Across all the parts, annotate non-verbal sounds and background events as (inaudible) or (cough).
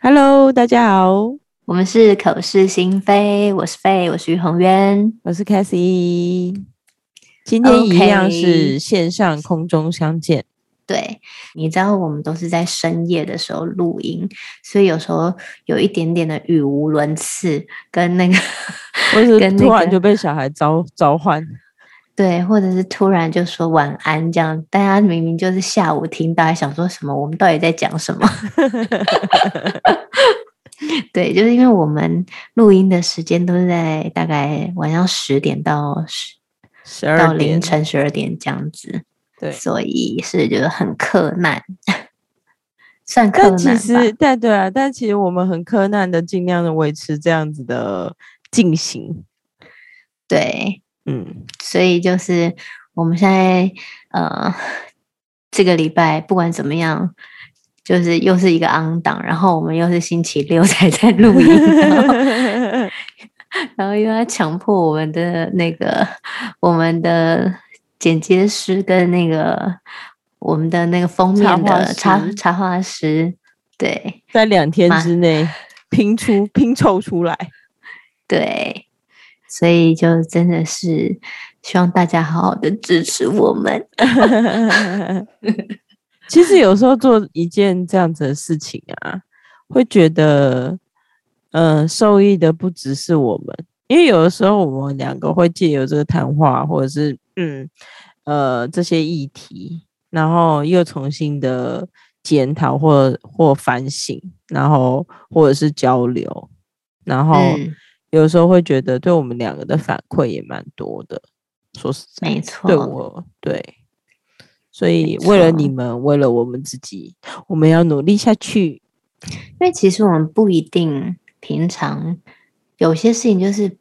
Hello，大家好，我们是口是心非，我是 Faye，我是于宏渊，我是 Cassie，今天一样是线上空中相见。对，你知道我们都是在深夜的时候录音，所以有时候有一点点的语无伦次，跟那个，或是 (laughs) 突然就被小孩召召唤。对，或者是突然就说晚安，这样大家明明就是下午听，大家想说什么？我们到底在讲什么？(laughs) 对，就是因为我们录音的时间都是在大概晚上十点到十十二到凌晨十二点这样子，对，所以是觉得很克难，算克难。但其实，对对啊，但其实我们很克难的，尽量的维持这样子的进行，对。嗯，所以就是我们现在呃，这个礼拜不管怎么样，就是又是一个 on 档，然后我们又是星期六才在 (laughs) 录音，然后，然后又要强迫我们的那个我们的剪接师跟那个我们的那个封面的插插画师，对，在两天之内拼出拼凑出来，对。所以就真的是希望大家好好的支持我们。(laughs) 其实有时候做一件这样子的事情啊，会觉得，嗯、呃，受益的不只是我们，因为有的时候我们两个会借由这个谈话，或者是嗯呃这些议题，然后又重新的检讨或或反省，然后或者是交流，然后。嗯有时候会觉得对我们两个的反馈也蛮多的，说实在，没错，对我对，所以为了你们，为了我们自己，我们要努力下去。因为其实我们不一定平常有些事情就是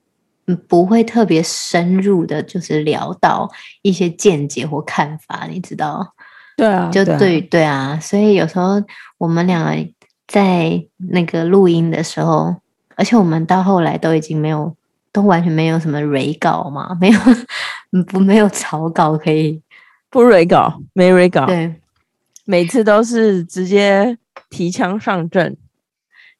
不会特别深入的，就是聊到一些见解或看法，你知道？对啊，就对对啊，对啊，所以有时候我们两个在那个录音的时候。而且我们到后来都已经没有，都完全没有什么蕊稿嘛，没有，不没有草稿可以不蕊稿，没蕊稿，对，每次都是直接提枪上阵。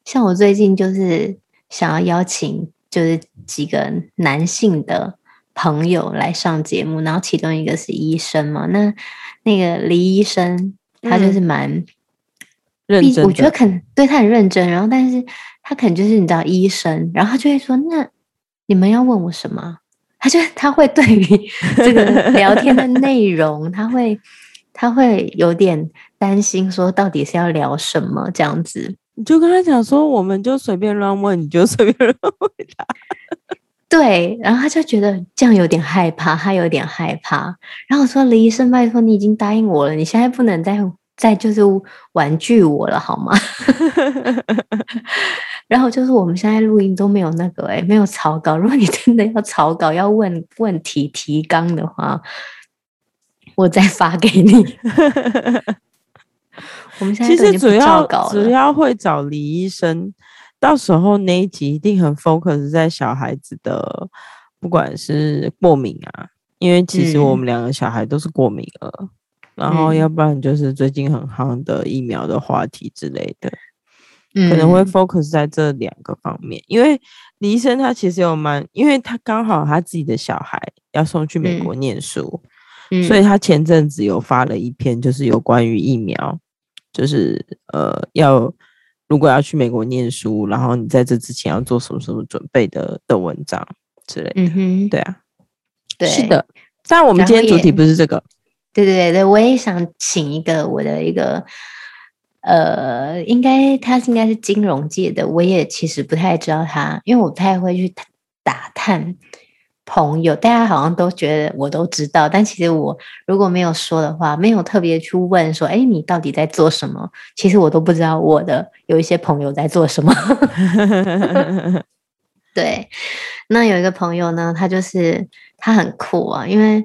像我最近就是想要邀请，就是几个男性的朋友来上节目，然后其中一个是医生嘛，那那个李医生他就是蛮、嗯、认真，我觉得肯对他很认真，然后但是。他可能就是你知道医生，然后他就会说：“那你们要问我什么？”他就他会对于这个 (laughs) 聊天的内容，他会他会有点担心，说到底是要聊什么这样子。你就跟他讲说：“我们就随便乱问，你就随便乱回答。(laughs) ”对，然后他就觉得这样有点害怕，他有点害怕。然后我说：“李医生，拜托你已经答应我了，你现在不能再再就是婉拒我了，好吗？” (laughs) 然后就是我们现在录音都没有那个哎、欸，没有草稿。如果你真的要草稿，要问问题提纲的话，我再发给你。(laughs) 我们现在其实主要主要会找李医生，到时候那一集一定很 focus 在小孩子的，不管是过敏啊，因为其实我们两个小孩都是过敏儿，嗯、然后要不然就是最近很夯的疫苗的话题之类的。可能会 focus 在这两个方面，嗯、因为李医生他其实有蛮，因为他刚好他自己的小孩要送去美国念书，嗯、所以他前阵子有发了一篇，就是有关于疫苗，就是呃要如果要去美国念书，然后你在这之前要做什么什么准备的的文章之类的。嗯哼，对啊，对，是的。但我们今天主题不是这个。对对对对，我也想请一个我的一个。呃，应该他应该是金融界的，我也其实不太知道他，因为我不太会去打探朋友，大家好像都觉得我都知道，但其实我如果没有说的话，没有特别去问说，哎，你到底在做什么？其实我都不知道我的有一些朋友在做什么。(laughs) 对，那有一个朋友呢，他就是他很酷啊，因为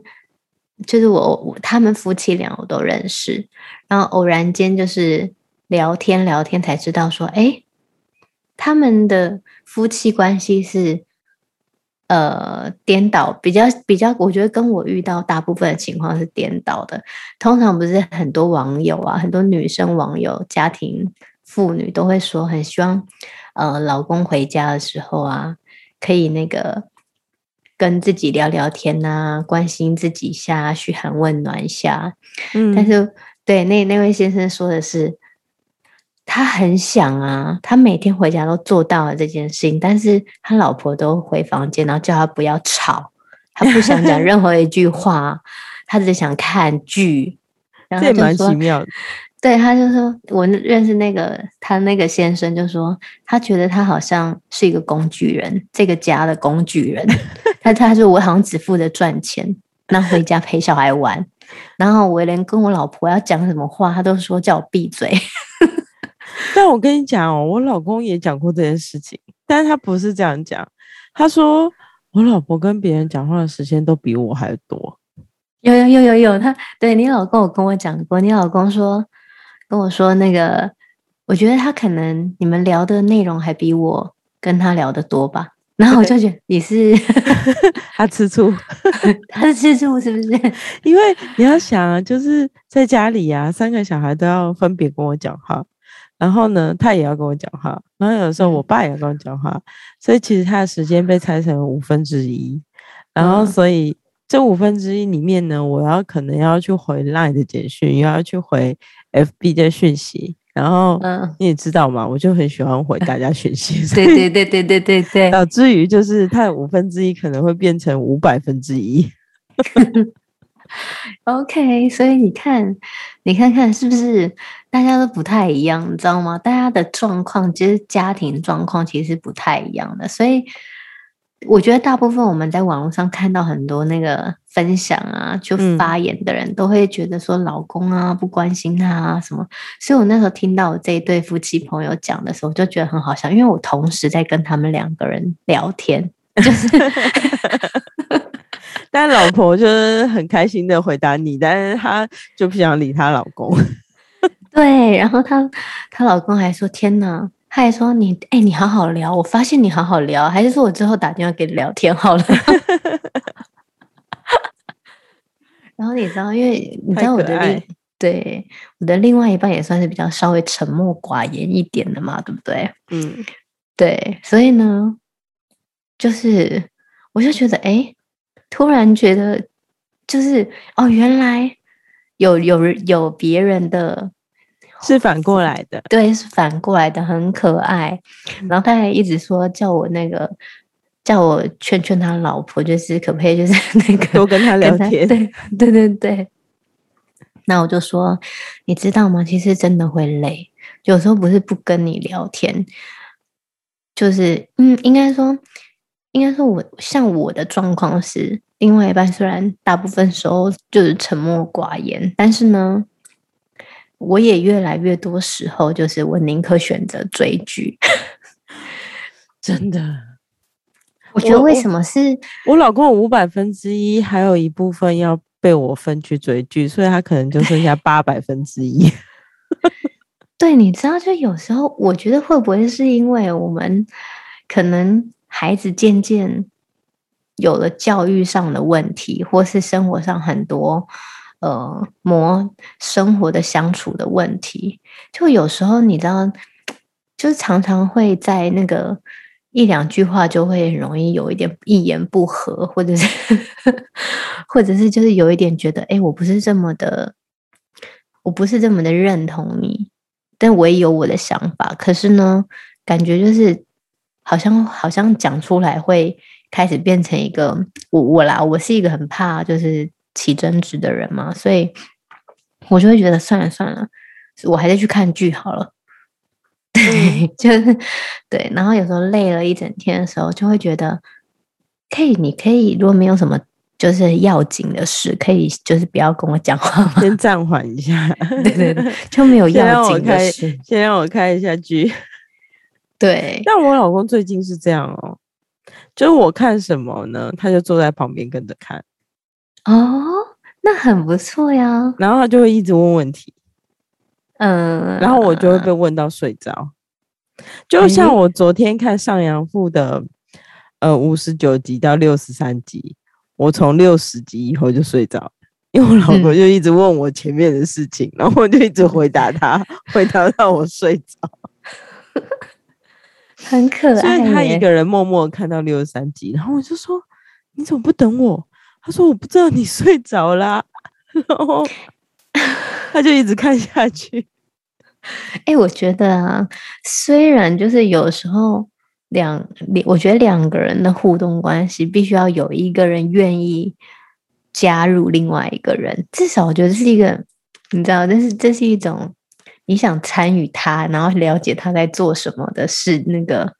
就是我，我他们夫妻俩我都认识，然后偶然间就是。聊天聊天才知道说，哎，他们的夫妻关系是呃颠倒，比较比较，我觉得跟我遇到大部分的情况是颠倒的。通常不是很多网友啊，很多女生网友、家庭妇女都会说，很希望呃老公回家的时候啊，可以那个跟自己聊聊天啊，关心自己一下，嘘寒问暖一下。嗯，但是对那那位先生说的是。他很想啊，他每天回家都做到了这件事情，但是他老婆都回房间，然后叫他不要吵，他不想讲 (laughs) 任何一句话，他只想看剧。然后这蛮奇妙的。对，他就说，我认识那个他那个先生，就说他觉得他好像是一个工具人，这个家的工具人。(laughs) 他他说我好像只负责赚钱，那回家陪小孩玩，然后我连跟我老婆要讲什么话，他都说叫我闭嘴。(laughs) 但我跟你讲哦，我老公也讲过这件事情，但是他不是这样讲。他说我老婆跟别人讲话的时间都比我还多。有有有有有，他对你老公有跟我讲过，你老公说跟我说那个，我觉得他可能你们聊的内容还比我跟他聊的多吧。然后我就觉得你是 (laughs) 他吃醋，(laughs) 他是吃醋是不是？因为你要想啊，就是在家里呀、啊，三个小孩都要分别跟我讲话。然后呢，他也要跟我讲话，然后有时候我爸也要跟我讲话，所以其实他的时间被拆成了五分之一，然后所以这五分之一里面呢，我要可能要去回 LINE 的简讯，又要去回 FB 的讯息，然后你也知道嘛，我就很喜欢回大家讯息，(laughs) 对对对对对对对，导致于就是他的五分之一可能会变成五百分之一。(laughs) OK，所以你看，你看看是不是大家都不太一样，你知道吗？大家的状况其实家庭状况其实不太一样的，所以我觉得大部分我们在网络上看到很多那个分享啊，就发言的人都会觉得说老公啊不关心他啊什么，所以我那时候听到我这一对夫妻朋友讲的时候，我就觉得很好笑，因为我同时在跟他们两个人聊天，就是。(laughs) 但老婆就是很开心的回答你，但是她就不想理她老公。(laughs) 对，然后她她老公还说：“天哪！”他还说：“你哎、欸，你好好聊，我发现你好好聊，还是说我之后打电话给你聊天好了。(laughs) (laughs) ”然后你知道，因为 (laughs) 你知道我的另对我的另外一半也算是比较稍微沉默寡言一点的嘛，对不对？嗯，对，所以呢，就是我就觉得哎。欸突然觉得，就是哦，原来有有有别人的，是反过来的，对，是反过来的，很可爱。然后他还一直说叫我那个，叫我劝劝他老婆，就是可不可以，就是那个多跟他聊天，对对对对。那我就说，你知道吗？其实真的会累，有时候不是不跟你聊天，就是嗯，应该说。应该说我，像我的状况是，另外一半虽然大部分时候就是沉默寡言，但是呢，我也越来越多时候就是我宁可选择追剧。(laughs) 真的，我觉得为什么是我，我老公有五百分之一，还有一部分要被我分去追剧，所以他可能就剩下八百分之一。(laughs) 对，你知道，就有时候我觉得会不会是因为我们可能。孩子渐渐有了教育上的问题，或是生活上很多呃磨生活的相处的问题，就有时候你知道，就是常常会在那个一两句话就会很容易有一点一言不合，或者是 (laughs) 或者是就是有一点觉得，哎，我不是这么的，我不是这么的认同你，但我也有我的想法，可是呢，感觉就是。好像好像讲出来会开始变成一个我我啦，我是一个很怕就是起争执的人嘛，所以我就会觉得算了算了，我还是去看剧好了。对，就是对。然后有时候累了一整天的时候，就会觉得可以，你可以如果没有什么就是要紧的事，可以就是不要跟我讲话吗？先暂缓一下。对对对，就没有要紧的事。先让我看一下剧。对，但我老公最近是这样哦，就是我看什么呢，他就坐在旁边跟着看。哦，那很不错呀。然后他就会一直问问题，嗯，然后我就会被问到睡着。就像我昨天看上阳赋的呃五十九集到六十三集，我从六十集以后就睡着，因为我老公就一直问我前面的事情，嗯、然后我就一直回答他，(laughs) 回答到我睡着，很可爱。所以他一个人默默看到六十三集，然后我就说：“你怎么不等我？”他说：“我不知道你睡着啦。”然后 (laughs) 他就一直看下去。哎、欸，我觉得啊，虽然就是有时候两，我觉得两个人的互动关系必须要有一个人愿意加入另外一个人，至少我觉得是一个，你知道，但是这是一种你想参与他，然后了解他在做什么的事那个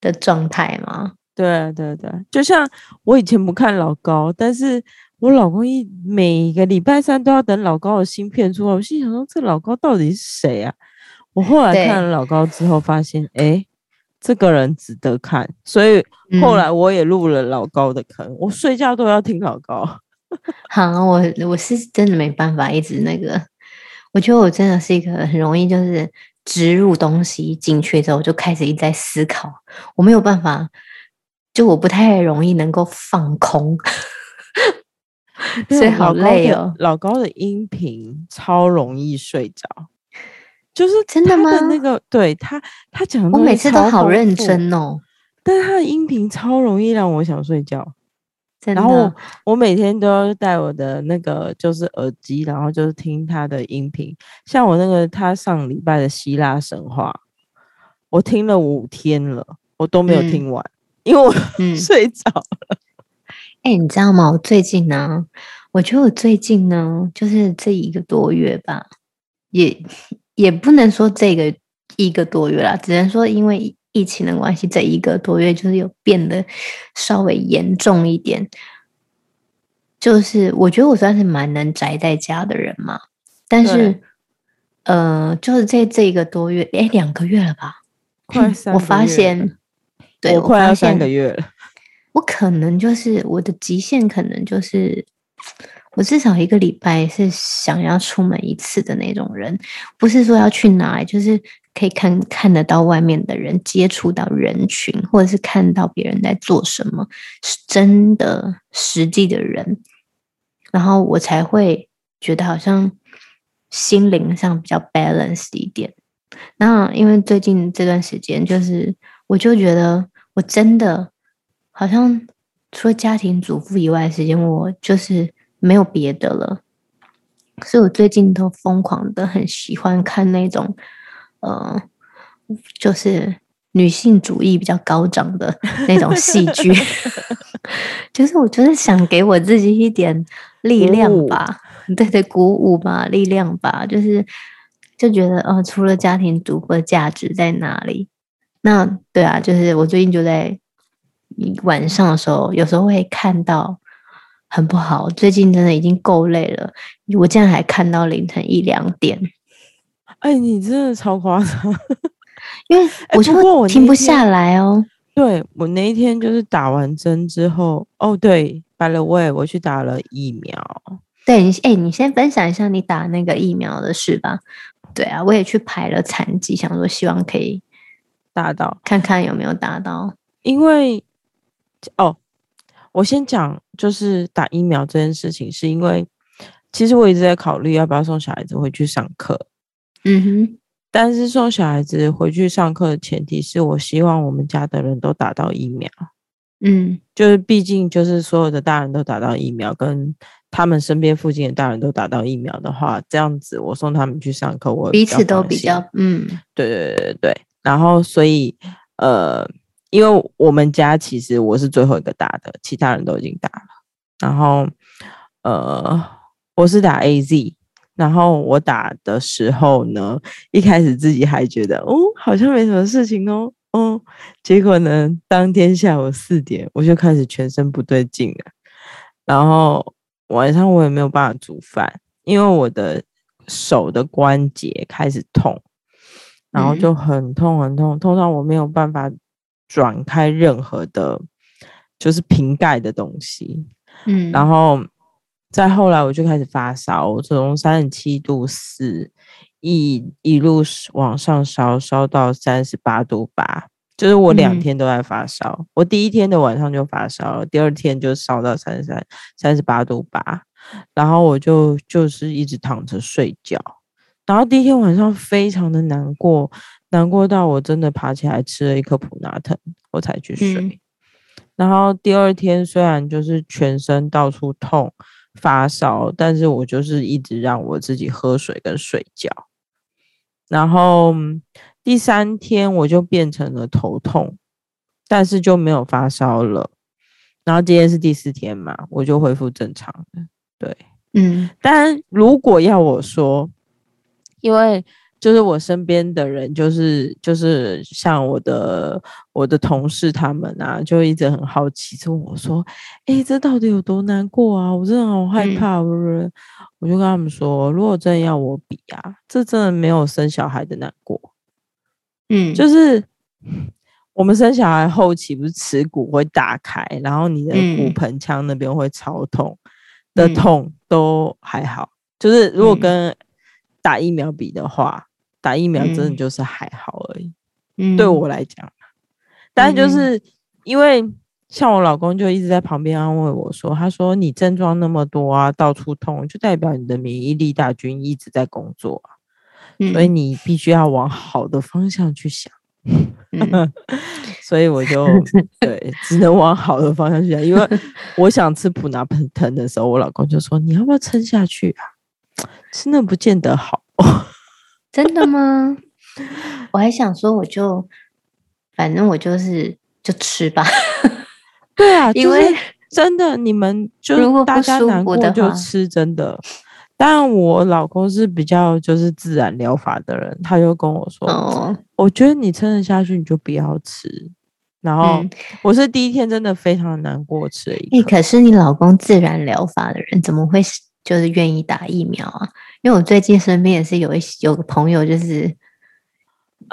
的状态吗？对对对，就像我以前不看老高，但是。我老公一每个礼拜三都要等老高的新片出来，我心想说，这老高到底是谁啊？我后来看了老高之后，发现哎、欸，这个人值得看，所以后来我也入了老高的坑。嗯、我睡觉都要听老高。(laughs) 好，我我是真的没办法一直那个，我觉得我真的是一个很容易就是植入东西进去之后，我就开始一直在思考，我没有办法，就我不太容易能够放空。(laughs) 所以好累哦。老高的音频超容易睡着，就是真的吗？那个对他，他讲的，我每次都好认真哦。但是他的音频超容易让我想睡觉。然后我，我每天都要戴我的那个就是耳机，然后就是听他的音频。像我那个他上礼拜的希腊神话，我听了五天了，我都没有听完，嗯、因为我、嗯、(laughs) 睡着了。哎、欸，你知道吗？我最近呢，我觉得我最近呢，就是这一个多月吧，也也不能说这个一个多月啦，只能说因为疫情的关系，这一个多月就是有变得稍微严重一点。就是我觉得我算是蛮能宅在家的人嘛，但是，呃，就是在这一个多月，哎、欸，两个月了吧？(laughs) 快三我发现，对，我快要三个月了。我可能就是我的极限，可能就是我至少一个礼拜是想要出门一次的那种人，不是说要去哪里，就是可以看看得到外面的人，接触到人群，或者是看到别人在做什么，是真的实际的人，然后我才会觉得好像心灵上比较 balance 一点。那因为最近这段时间，就是我就觉得我真的。好像除了家庭主妇以外的时间，我就是没有别的了。所以我最近都疯狂的很喜欢看那种，呃，就是女性主义比较高涨的 (laughs) 那种戏剧。(laughs) 就是我就是想给我自己一点力量吧。(laughs) 对对，鼓舞吧，力量吧。就是就觉得，哦，除了家庭主妇的价值在哪里？那对啊，就是我最近就在。你晚上的时候，有时候会看到很不好。最近真的已经够累了，我竟然还看到凌晨一两点。哎，你真的超夸张，因为我就停不下来哦。对，我那一天就是打完针之后，哦，对，by the way，我去打了疫苗。对，你哎，你先分享一下你打那个疫苗的事吧。对啊，我也去排了残疾，想说希望可以打到，看看有没有打到，因为。哦，我先讲，就是打疫苗这件事情，是因为其实我一直在考虑要不要送小孩子回去上课。嗯哼，但是送小孩子回去上课的前提是我希望我们家的人都打到疫苗。嗯，就是毕竟就是所有的大人都打到疫苗，跟他们身边附近的大人都打到疫苗的话，这样子我送他们去上课，我彼此都比较嗯，对对对对对，然后所以呃。因为我们家其实我是最后一个打的，其他人都已经打了。然后，呃，我是打 AZ，然后我打的时候呢，一开始自己还觉得，哦，好像没什么事情哦，哦，结果呢，当天下午四点，我就开始全身不对劲了。然后晚上我也没有办法煮饭，因为我的手的关节开始痛，然后就很痛很痛，痛到我没有办法。转开任何的，就是瓶盖的东西，嗯，然后再后来我就开始发烧，我从三十七度四一一路往上烧，烧到三十八度八，就是我两天都在发烧，嗯、我第一天的晚上就发烧了，第二天就烧到三十三、三十八度八，然后我就就是一直躺着睡觉，然后第一天晚上非常的难过，难过到我真的爬起来吃了一颗普拿疼，我才去睡。嗯、然后第二天虽然就是全身到处痛、发烧，但是我就是一直让我自己喝水跟睡觉，然后。第三天我就变成了头痛，但是就没有发烧了。然后今天是第四天嘛，我就恢复正常了。对，嗯。但如果要我说，因为就是我身边的人，就是就是像我的我的同事他们啊，就一直很好奇，就问我说：“哎，这到底有多难过啊？我真的好害怕，不是？”嗯，我就跟他们说：“如果真的要我比啊，这真的没有生小孩的难过。”嗯，就是我们生小孩后期不是耻骨会打开，然后你的骨盆腔那边会超痛的痛都还好，就是如果跟打疫苗比的话，打疫苗真的就是还好而已。嗯，对我来讲，但就是因为像我老公就一直在旁边安慰我说，他说你症状那么多啊，到处痛，就代表你的免疫力大军一直在工作啊。所以你必须要往好的方向去想，嗯、(laughs) 所以我就 (laughs) 对，只能往好的方向去想。因为我想吃普拿疼的时候，我老公就说：“你要不要撑下去啊？吃那不见得好。(laughs) ”真的吗？我还想说，我就反正我就是就吃吧。对啊，(laughs) 因为真的，你们就大家难过就吃，真的。但我老公是比较就是自然疗法的人，他就跟我说：“哦，我觉得你撑得下去，你就不要吃。”然后我是第一天真的非常难过，吃了一。可是你老公自然疗法的人，怎么会就是愿意打疫苗啊？因为我最近身边也是有一有个朋友，就是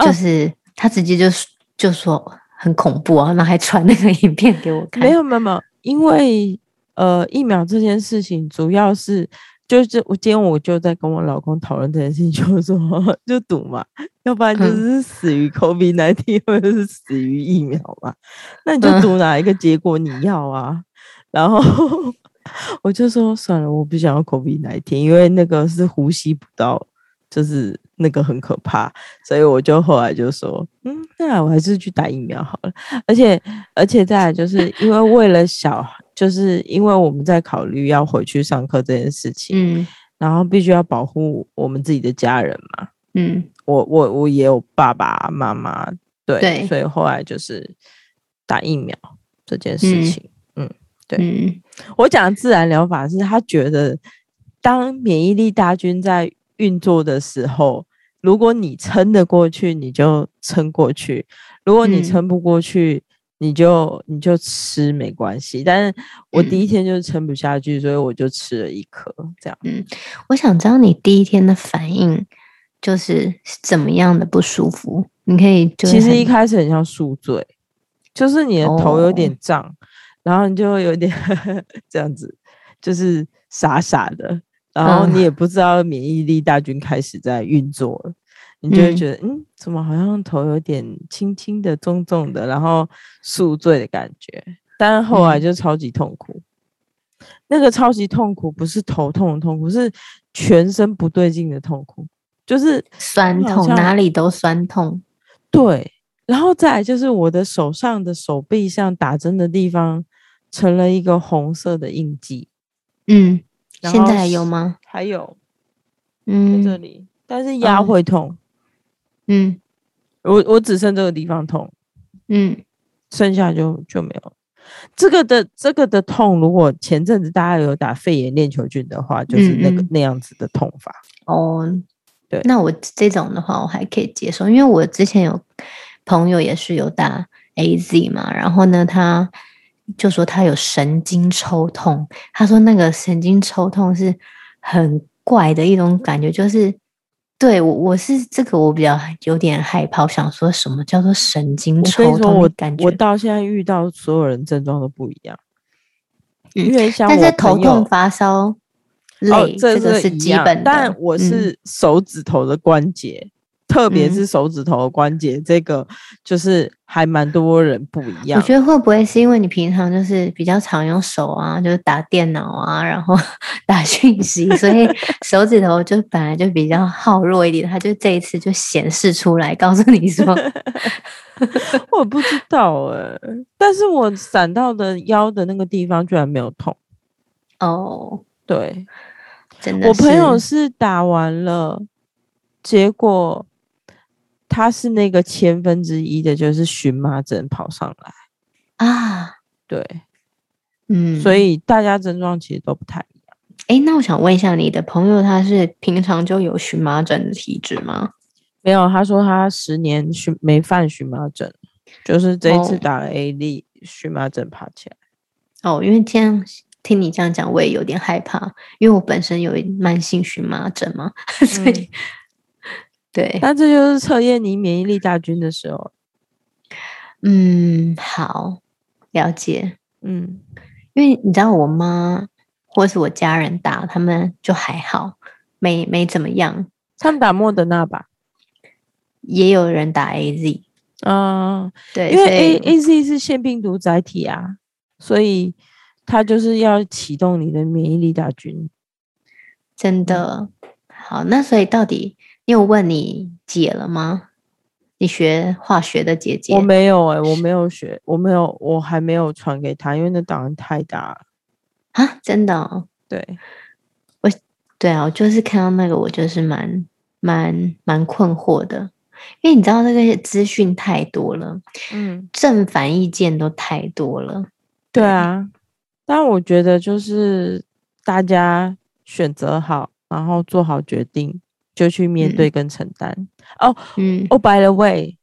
就是他直接就就说很恐怖啊，然后还传那个影片给我看。没有没有没有，因为呃，疫苗这件事情主要是。就是我今天我就在跟我老公讨论这件事情，就是说 (laughs) 就赌嘛，要不然就是死于 COVID-19，或者是死于疫苗嘛。那你就赌哪一个结果你要啊？然后我就说算了，我不想要 COVID-19，因为那个是呼吸不到，就是那个很可怕。所以我就后来就说，嗯，那我还是去打疫苗好了。而且而且再来就是因为为了小。就是因为我们在考虑要回去上课这件事情，嗯，然后必须要保护我们自己的家人嘛，嗯，我我我也有爸爸妈妈，对，对，所以后来就是打疫苗这件事情，对，嗯，我讲自然疗法是他觉得，当免疫力大军在运作的时候，如果你撑得过去，你就撑过去；如果你撑不过去，嗯你就你就吃没关系，但是我第一天就是撑不下去，嗯，所以我就吃了一颗这样。嗯，我想知道你第一天的反应就是怎么样的不舒服？你可以，其实一开始很像宿醉，就是你的头有点胀，哦，然后你就会有点 (laughs) 这样子，就是傻傻的，然后你也不知道免疫力大军开始在运作了。你就会觉得，嗯，嗯，怎么好像头有点轻轻的、重重的，然后宿醉的感觉。但是后来就超级痛苦，嗯、那个超级痛苦不是头痛的痛苦，是全身不对劲的痛苦，就是酸痛，哪里都酸痛。对，然后再来就是我的手上的手臂上打针的地方成了一个红色的印记。嗯，现在还有吗？还有，嗯，在这里，但是压会痛。嗯嗯，我我只剩这个地方痛，嗯，剩下就就没有。这个的这个的痛，如果前阵子大家有打肺炎链球菌的话，就是那个嗯嗯那样子的痛法。哦，对，那我这种的话，我还可以接受，因为我之前有朋友也是有打 AZ 嘛，然后呢，他就说他有神经抽痛，他说那个神经抽痛是很怪的一种感觉，就是。对，我我是这个，我比较有点害怕，我想说什么叫做神经抽痛？我感觉我到现在遇到所有人症状都不一样，嗯、因为像我但是头痛发烧累、哦，这个是基本的。但我是手指头的关节、嗯、特别是手指头的关节，嗯、这个就是还蛮多人不一样。我觉得会不会是因为你平常就是比较常用手啊，就是打电脑啊，然后 (laughs) 打讯息，所以手指头就本来就比较耗弱一点，他就这一次就显示出来，告诉你说，(laughs) 我不知道哎、欸，但是我闪到的腰的那个地方居然没有痛。哦，对，真的，我朋友是打完了，结果。他是那个千分之一的，就是荨麻疹跑上来啊，对，嗯，所以大家症状其实都不太一样。哎、欸，那我想问一下，你的朋友他是平常就有荨麻疹的体质吗？没有，他说他十年荨没犯荨麻疹，就是这一次打了 A D，荨麻疹爬起来。哦，因为这样听你这样讲，我也有点害怕，因为我本身有慢性荨麻疹嘛，(laughs) 嗯、所以。对，那这就是测验你免疫力大军的时候。嗯，好，了解。嗯，因为你知道我妈或是我家人打，他们就还好，没没怎么样。他们打莫德纳吧？也有人打 AZ。嗯，对，因为 A AZ 是腺病毒载体啊，所以它就是要启动你的免疫力大军。真的。好，那所以到底？你有问你姐了吗？你学化学的姐姐？我没有哎、欸，我没有学，我没有，我还没有传给她，因为那档案太大了啊！真的、哦？对，我对啊，我就是看到那个，我就是蛮蛮蛮困惑的，因为你知道那个资讯太多了，嗯，正反意见都太多了。对啊，但我觉得就是大家选择好，然后做好决定。就去面对跟承担哦，嗯，哦，by the way，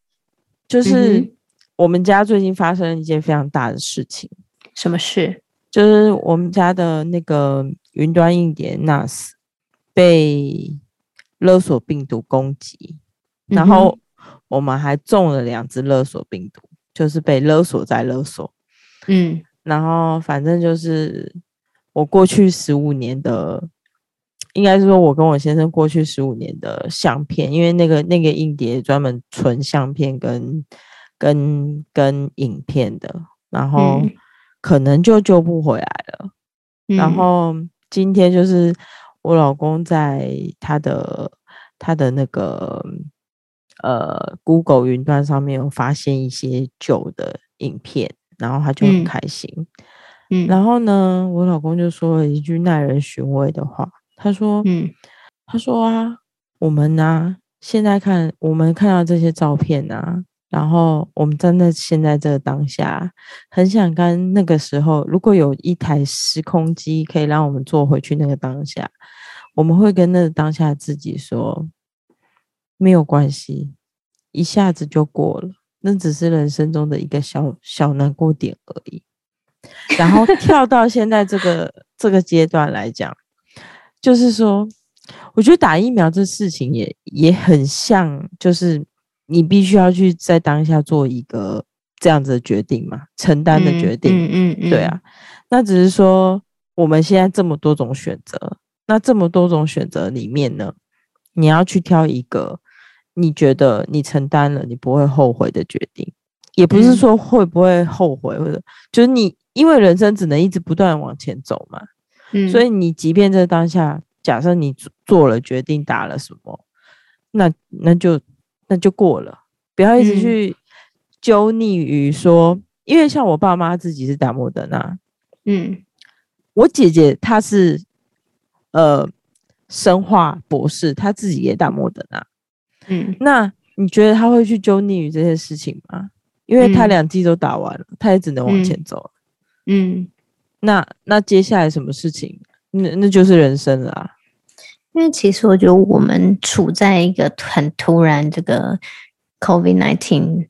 就是我们家最近发生了一件非常大的事情。什么事？就是我们家的那个云端硬碟 NAS 被勒索病毒攻击，然后我们还中了两只勒索病毒，就是被勒索在勒索。嗯，然后反正就是我过去十五年的。应该是说，我跟我先生过去十五年的相片，因为那个那个硬碟专门存相片跟跟跟影片的，然后可能就救不回来了。嗯、然后今天就是我老公在他的他的那个呃 Google 云端上面有发现一些旧的影片，然后他就很开心。嗯，然后呢，我老公就说了一句耐人寻味的话。他说：“嗯，他说啊，我们呢、啊，现在看我们看到这些照片啊，然后我们站在现在这个当下，很想跟那个时候，如果有一台时空机可以让我们坐回去那个当下，我们会跟那个当下自己说，没有关系，一下子就过了，那只是人生中的一个小小难过点而已。然后跳到现在这个这个阶段来讲。”就是说，我觉得打疫苗这事情也也很像，就是你必须要去在当下做一个这样子的决定嘛，承担的决定。嗯嗯，嗯，对啊。那只是说我们现在这么多种选择，那这么多种选择里面呢，你要去挑一个你觉得你承担了你不会后悔的决定，也不是说会不会后悔，或者就是你因为人生只能一直不断往前走嘛。嗯，所以你即便在当下，假设你做了决定，打了什么，那那就那就过了，不要一直去揪腻于说，嗯，因为像我爸妈自己是打莫德纳，嗯，我姐姐她是呃生化博士，她自己也打莫德纳，嗯，那你觉得她会去揪腻于这些事情吗？因为她两季都打完了，她也只能往前走，嗯。嗯那那接下来什么事情？那那就是人生了啊。因为其实我觉得我们处在一个很突然这个 COVID-19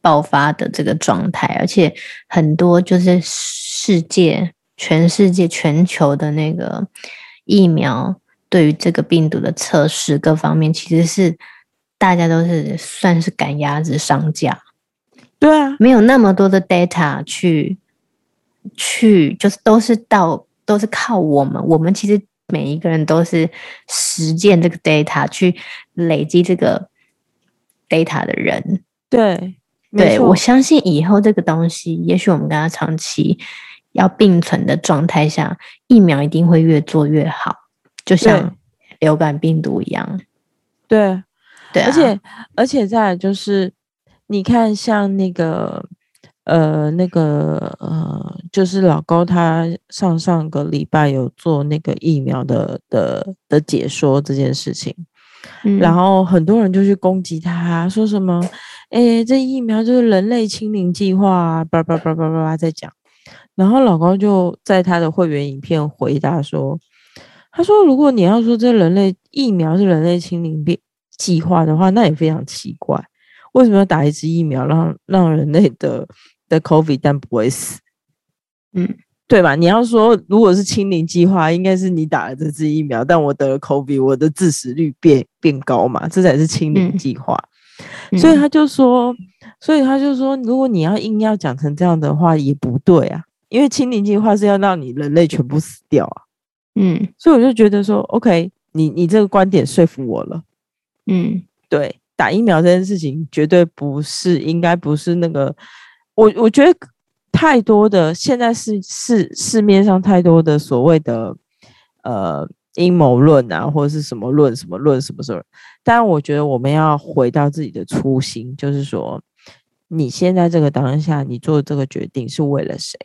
爆发的这个状态，而且很多就是世界、全世界、全球的那个疫苗对于这个病毒的测试各方面，其实是大家都是算是赶鸭子上架。对啊，没有那么多的 data 去。去就是都是到都是靠我们，我们其实每一个人都是实践这个 data 去累积这个 data 的人。对，对，我相信以后这个东西，也许我们跟他长期要并存的状态下，疫苗一定会越做越好，就像流感病毒一样。对，对、啊，而且而且再来就是，你看像那个。呃，那个呃，就是老高他上上个礼拜有做那个疫苗的的的解说这件事情，嗯，然后很多人就去攻击他，说什么，哎，这疫苗就是人类清零计划啊，叭叭叭叭叭叭在讲，然后老高就在他的会员影片回答说，他说如果你要说这人类疫苗是人类清零计计划的话，那也非常奇怪，为什么要打一支疫苗让让人类的的 COVID，但不会死，嗯，对吧？你要说如果是清零计划，应该是你打了这支疫苗，但我得了 COVID，我的致死率变变高嘛，这才是清零计划。嗯。所以他就说，所以他就说，如果你要硬要讲成这样的话，也不对啊，因为清零计划是要让你人类全部死掉啊。嗯，所以我就觉得说，OK，你你这个观点说服我了。嗯，对，打疫苗这件事情绝对不是，应该不是那个。我我觉得太多的现在是市市面上太多的所谓的呃阴谋论啊，或者是什么论什么论什么什么。但我觉得我们要回到自己的初心，就是说你现在这个当下，你做这个决定是为了谁？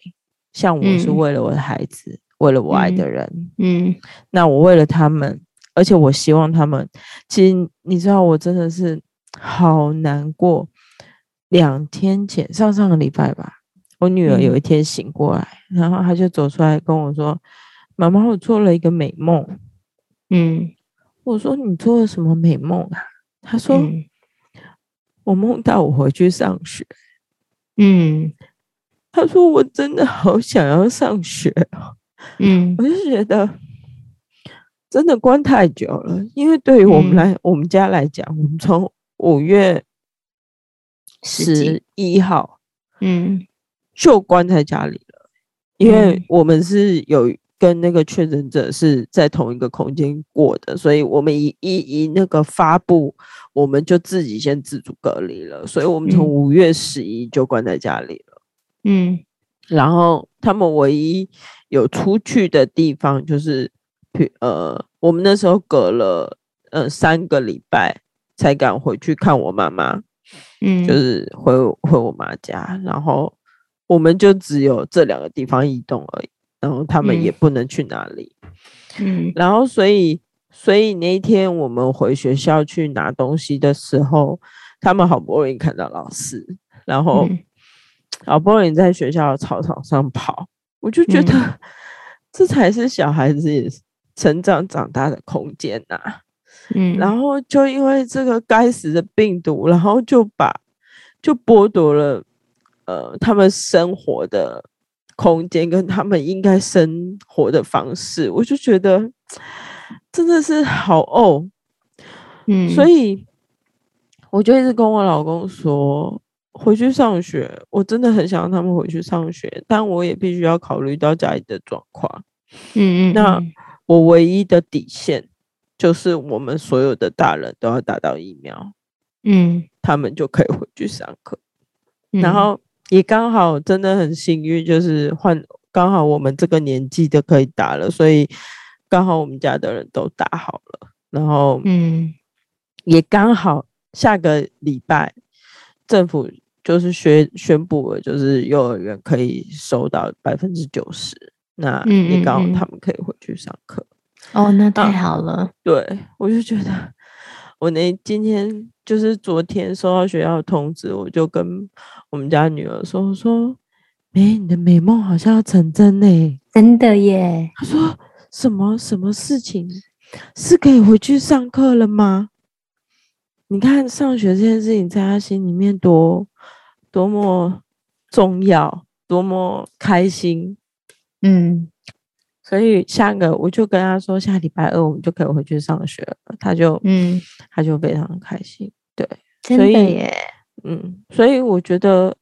像我是为了我的孩子，嗯、为了我爱的人，嗯，嗯，那我为了他们，而且我希望他们。其实你知道，我真的是好难过。两天前，上上个礼拜吧，我女儿有一天醒过来，嗯、然后她就走出来跟我说：“妈妈，我做了一个美梦。”嗯，我说：“你做了什么美梦啊？”她说：“嗯、我梦到我回去上学。”嗯，她说：“我真的好想要上学。”嗯，(laughs) 我就觉得真的关太久了，因为对于我们来，嗯、我们家来讲，我们从五月。十一号，嗯，就关在家里了，因为我们是有跟那个确诊者是在同一个空间过的，所以我们一一一那个发布，我们就自己先自主隔离了，所以我们从五月十一就关在家里了，嗯，然后他们唯一有出去的地方就是，呃，我们那时候隔了呃三个礼拜才敢回去看我妈妈。嗯，就是回回我妈家，然后我们就只有这两个地方移动而已，然后他们也不能去哪里。嗯，然后所以所以那一天我们回学校去拿东西的时候，他们好不容易看到老师，然后好不容易在学校的操场上跑，我就觉得这才是小孩子成长长大的空间呐、啊。嗯，然后就因为这个该死的病毒，然后就把就剥夺了呃他们生活的空间跟他们应该生活的方式，我就觉得真的是好哦，嗯，所以我就一直跟我老公说，回去上学，我真的很想让他们回去上学，但我也必须要考虑到家里的状况，嗯，嗯嗯，那我唯一的底线。就是我们所有的大人都要打到疫苗，嗯，他们就可以回去上课，嗯、然后也刚好真的很幸运，就是换刚好我们这个年纪的可以打了，所以刚好我们家的人都打好了，然后嗯，也刚好下个礼拜政府就是宣宣布了，就是幼儿园可以收到百分之九十，那也刚好他们可以回去上课。哦，那太好了。啊、对，我就觉得，我那今天就是昨天收到学校的通知，我就跟我们家女儿说：“我说，哎、欸，你的美梦好像要成真呢，真的耶。”她说：“什么什么事情？是可以回去上课了吗？你看上学这件事情，在他心里面多多么重要，多么开心。”嗯。所以下个我就跟他说，下礼拜二我们就可以回去上学了。他就嗯，他就非常开心。对，真的耶。嗯，所以我觉得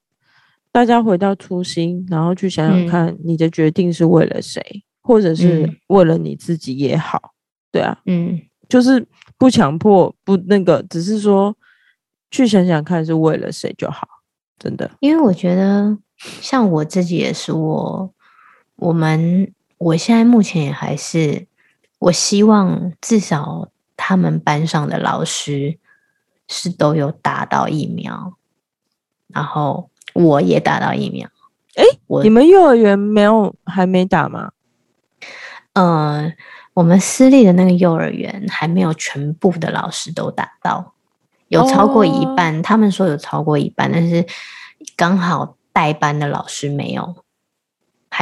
大家回到初心，然后去想想看，你的决定是为了谁，嗯、或者是为了你自己也好。对啊，嗯，就是不强迫，不那个，只是说去想想看是为了谁就好，真的。因为我觉得，像我自己也是我，我们我现在目前也还是，我希望至少他们班上的老师是都有打到疫苗，然后我也打到疫苗。哎，你们幼儿园没有还没打吗？嗯、呃，我们私立的那个幼儿园还没有全部的老师都打到，有超过一半。哦、他们说有超过一半，但是刚好代班的老师没有，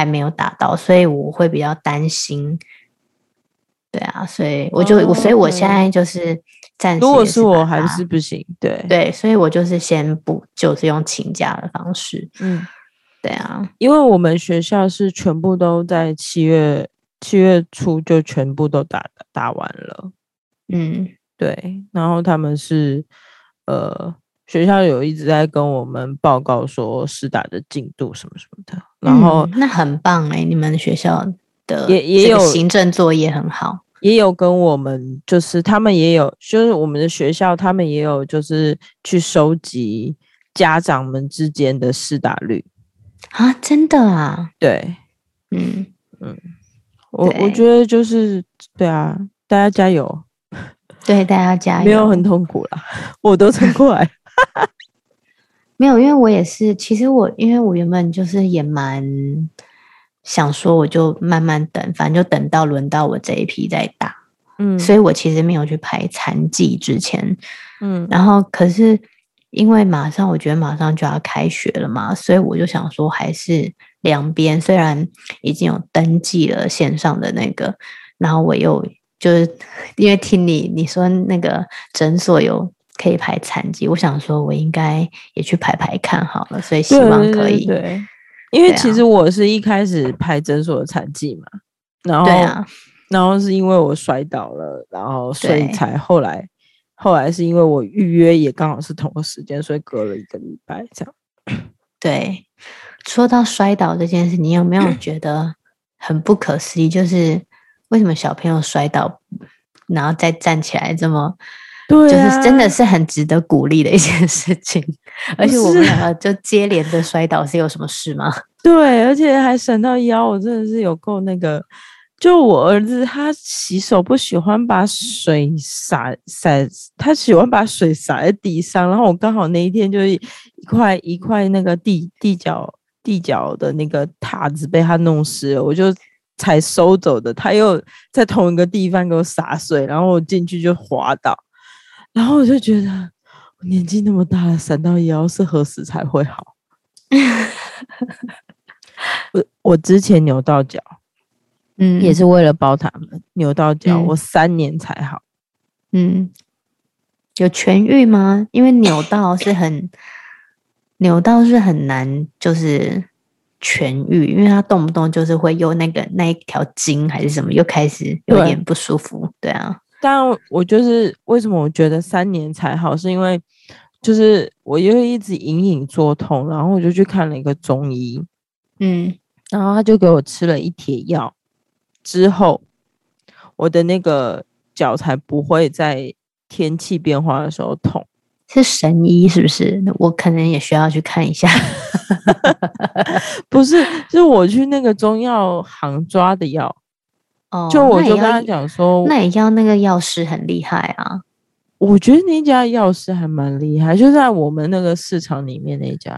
还没有打到，所以我会比较担心。对啊，所以我就所以我现在就是暂时。如果是我还是不行，对对，所以我就是先不，就是用请假的方式。嗯，对啊，因为我们学校是全部都在七月。七月初就全部都打打完了，嗯，对。然后他们是，呃，学校有一直在跟我们报告说试打的进度什么什么的。然后、嗯、那很棒哎、欸，你们学校的也也有行政作业很好，也有跟我们就是他们也有，就是我们的学校他们也有就是去收集家长们之间的试打率啊，真的啊，对，嗯嗯。我我觉得就是对啊，大家加油，对大家加油，没有很痛苦啦，我都撑过来。(laughs) 没有，因为我也是，其实我因为我原本就是也蛮想说，我就慢慢等，反正就等到轮到我这一批再打，嗯，所以我其实没有去排残疾之前，嗯，然后可是因为马上我觉得马上就要开学了嘛，所以我就想说还是。两边虽然已经有登记了线上的那个，然后我又就是 (laughs) 因为听你你说那个诊所有可以排残疾，我想说我应该也去排排看好了，所以希望可以。对，对，对，因为其实我是一开始排诊所的残疾嘛，然后对啊，然后是因为我摔倒了，然后所以才后来后来是因为我预约也刚好是同个时间，所以隔了一个礼拜这样。对。说到摔倒这件事，你有没有觉得很不可思议？就是为什么小朋友摔倒，然后再站起来这么，对啊，就是真的是很值得鼓励的一件事情。(laughs) 而且我们两个就接连的摔倒，是有什么事吗？(laughs) 对，而且还闪到腰，我真的是有够那个。就我儿子，他洗手不喜欢把水洒洒，他喜欢把水洒在地上，然后我刚好那一天就是一块一块那个地地脚。地脚的那个塔子被他弄湿了，我就才收走的。他又在同一个地方给我洒水，然后我进去就滑倒，然后我就觉得我年纪那么大了，闪到腰是何时才会好？(laughs) 我我之前扭到脚，嗯，也是为了包他们扭到脚，嗯，我三年才好。嗯，有痊愈吗？因为扭到是很。扭到是很难，就是痊愈，因为他动不动就是会有那个那一条筋还是什么，又开始有点不舒服。对，对啊，但我就是为什么我觉得三年才好，是因为就是我因为一直隐隐作痛，然后我就去看了一个中医，嗯，然后他就给我吃了一帖药，之后我的那个脚才不会在天气变化的时候痛。是神医是不是？我可能也需要去看一下。(laughs) 不是，是我去那个中药行抓的药。哦，就我就跟他讲说，那也要那个药师很厉害啊。我觉得那家药师还蛮厉害，就在我们那个市场里面那家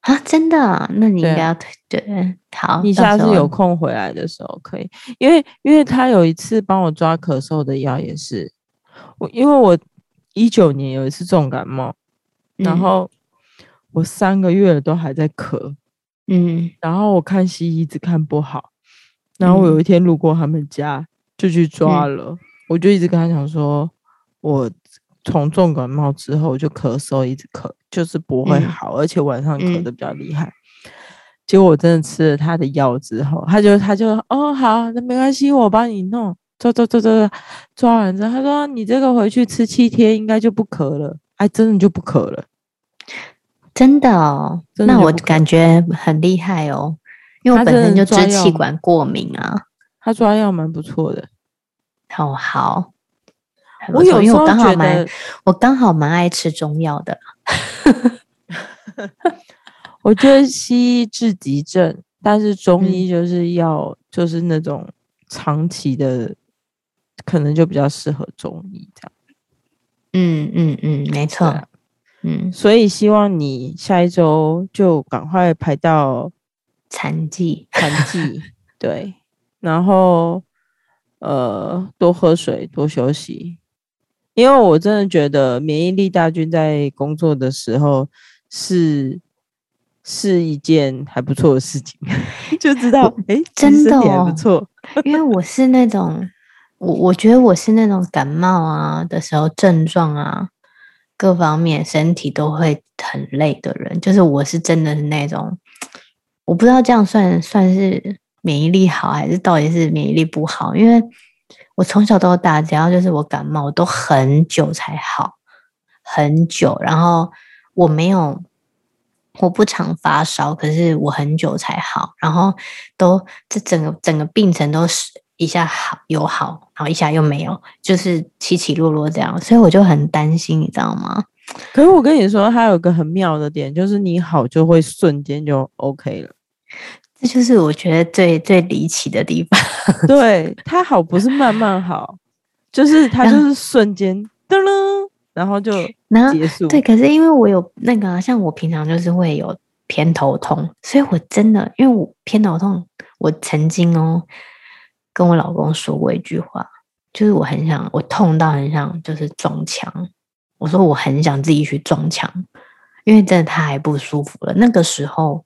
啊，真的？啊那你应该要对，对，好，你下次有空回来的时候可以，因为因为他有一次帮我抓咳嗽的药也是我，因为我。一九年有一次重感冒，然后我三个月了都还在咳，嗯，然后我看西医一直看不好，然后我有一天路过他们家就去抓了，嗯、我就一直跟他讲说，我从重感冒之后就咳嗽一直咳，就是不会好，嗯、而且晚上咳的比较厉害。嗯、结果我真的吃了他的药之后，他就他就哦好，那没关系，我帮你弄。抓抓抓抓抓完之后，他说：“你这个回去吃七天，应该就不咳了。”哎，真的就不咳了，真的哦。那我感觉很厉害哦，因为我本身就支气管过敏啊。他抓药蛮不错的。哦，好，我有时候刚好蛮，我刚好蛮爱吃中药的。(laughs) 我觉得西医治急症，但是中医就是要、嗯、就是那种长期的，可能就比较适合中医这样。嗯嗯嗯，没错。啊、嗯，所以希望你下一周就赶快排到残疾，残剂。(laughs) 对，然后呃，多喝水，多休息。因为我真的觉得免疫力大军在工作的时候是是一件还不错的事情，(laughs) 就知道哎，真的还不错。因为我是那种，我我觉得我是那种感冒啊的时候症状啊，各方面身体都会很累的人，就是我是真的是那种，我不知道这样算算是免疫力好还是到底是免疫力不好，因为。我从小到大，只要就是我感冒，都很久才好，很久。然后我没有，我不常发烧，可是我很久才好。然后都这整个整个病程都是一下好有好，然后一下又没有，就是起起落落这样。所以我就很担心，你知道吗？可是我跟你说，它有个很妙的点，就是你好就会瞬间就 OK 了。这就是我觉得最最离奇的地方。(laughs) 对，它好不是慢慢好，就是它就是瞬间噔噔，然后就结束。对，可是因为我有那个，像我平常就是会有偏头痛，所以我真的因为我偏头痛，我曾经哦跟我老公说过一句话，就是我很想，我痛到很想就是撞墙。我说我很想自己去撞墙，因为真的太不舒服了。那个时候。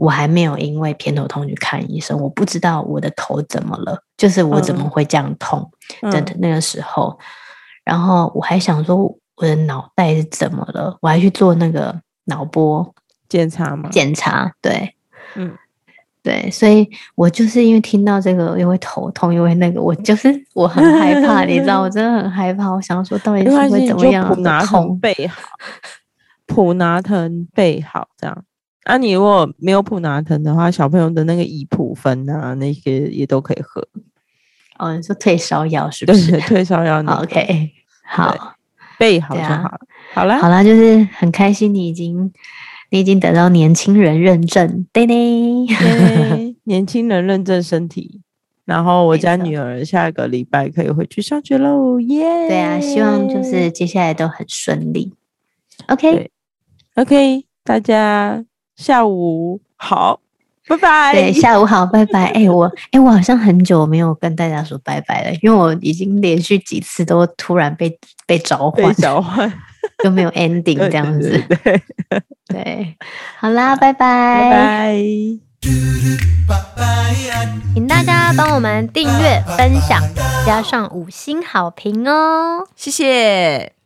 我还没有因为偏头痛去看医生，我不知道我的头怎么了，就是我怎么会这样痛的那个时候，嗯、然后我还想说我的脑袋是怎么了，我还去做那个脑波检查吗？检查，对，嗯，对，所以我就是因为听到这个，因为头痛，因为那个，我就是我很害怕，你知道，我真的很害怕，我想说到底是会怎么样？普拿疼备好，普拿疼备好，这样。啊，你如果没有普拿疼的话，小朋友的那个乙普酚啊，那些也都可以喝。哦，你说退烧药是不是？对，退烧药。(laughs) OK，好，备好就好了。啊、好了，好了，就是很开心，你已经你已经得到年轻人认证，对对，对年轻人认证身体。然后我家女儿下个礼拜可以回去上学喽，耶、yeah！对啊，希望就是接下来都很顺利。Okay, 大家。下午好，拜拜。对，(laughs) 下午好，拜拜。哎、欸，我哎、欸，我好像很久没有跟大家说拜拜了，因为我已经连续几次都突然被被召唤，召唤 (laughs) 都没有 ending 这样子。对 (laughs) 好啦，拜拜，拜拜。请大家帮我们订阅、分享，加上五星好评哦，谢谢。